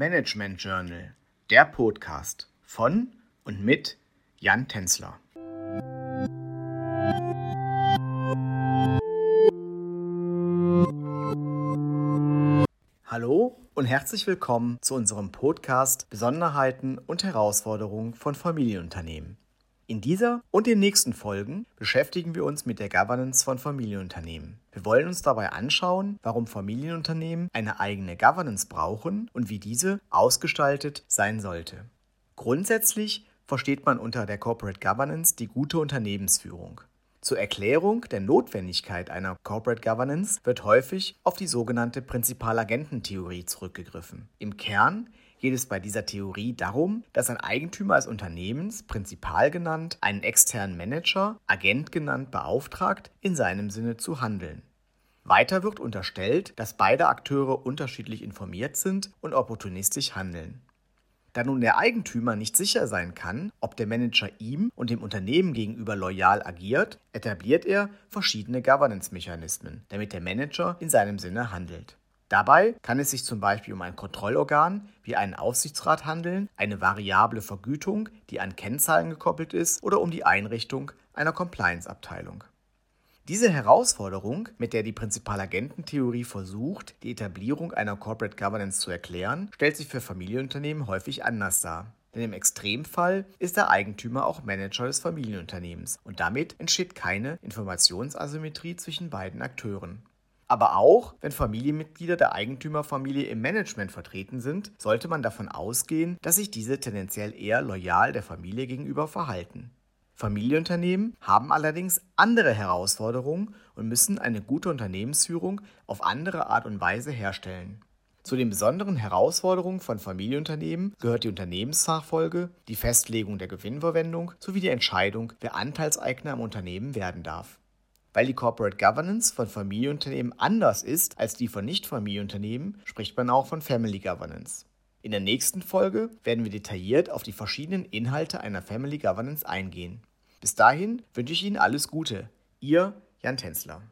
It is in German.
Management Journal, der Podcast von und mit Jan Tänzler. Hallo und herzlich willkommen zu unserem Podcast Besonderheiten und Herausforderungen von Familienunternehmen. In dieser und den nächsten Folgen beschäftigen wir uns mit der Governance von Familienunternehmen. Wir wollen uns dabei anschauen, warum Familienunternehmen eine eigene Governance brauchen und wie diese ausgestaltet sein sollte. Grundsätzlich versteht man unter der Corporate Governance die gute Unternehmensführung. Zur Erklärung der Notwendigkeit einer Corporate Governance wird häufig auf die sogenannte Prinzipalagententheorie zurückgegriffen. Im Kern geht es bei dieser Theorie darum, dass ein Eigentümer als Unternehmens, Prinzipal genannt, einen externen Manager, Agent genannt, beauftragt, in seinem Sinne zu handeln. Weiter wird unterstellt, dass beide Akteure unterschiedlich informiert sind und opportunistisch handeln. Da nun der Eigentümer nicht sicher sein kann, ob der Manager ihm und dem Unternehmen gegenüber loyal agiert, etabliert er verschiedene Governance-Mechanismen, damit der Manager in seinem Sinne handelt. Dabei kann es sich zum Beispiel um ein Kontrollorgan wie einen Aufsichtsrat handeln, eine variable Vergütung, die an Kennzahlen gekoppelt ist, oder um die Einrichtung einer Compliance-Abteilung. Diese Herausforderung, mit der die Prinzipalagententheorie versucht, die Etablierung einer Corporate Governance zu erklären, stellt sich für Familienunternehmen häufig anders dar. Denn im Extremfall ist der Eigentümer auch Manager des Familienunternehmens und damit entsteht keine Informationsasymmetrie zwischen beiden Akteuren. Aber auch, wenn Familienmitglieder der Eigentümerfamilie im Management vertreten sind, sollte man davon ausgehen, dass sich diese tendenziell eher loyal der Familie gegenüber verhalten. Familienunternehmen haben allerdings andere Herausforderungen und müssen eine gute Unternehmensführung auf andere Art und Weise herstellen. Zu den besonderen Herausforderungen von Familienunternehmen gehört die Unternehmensnachfolge, die Festlegung der Gewinnverwendung sowie die Entscheidung, wer Anteilseigner im Unternehmen werden darf. Weil die Corporate Governance von Familienunternehmen anders ist als die von Nicht-Familienunternehmen, spricht man auch von Family Governance. In der nächsten Folge werden wir detailliert auf die verschiedenen Inhalte einer Family Governance eingehen. Bis dahin wünsche ich Ihnen alles Gute. Ihr Jan Tänzler.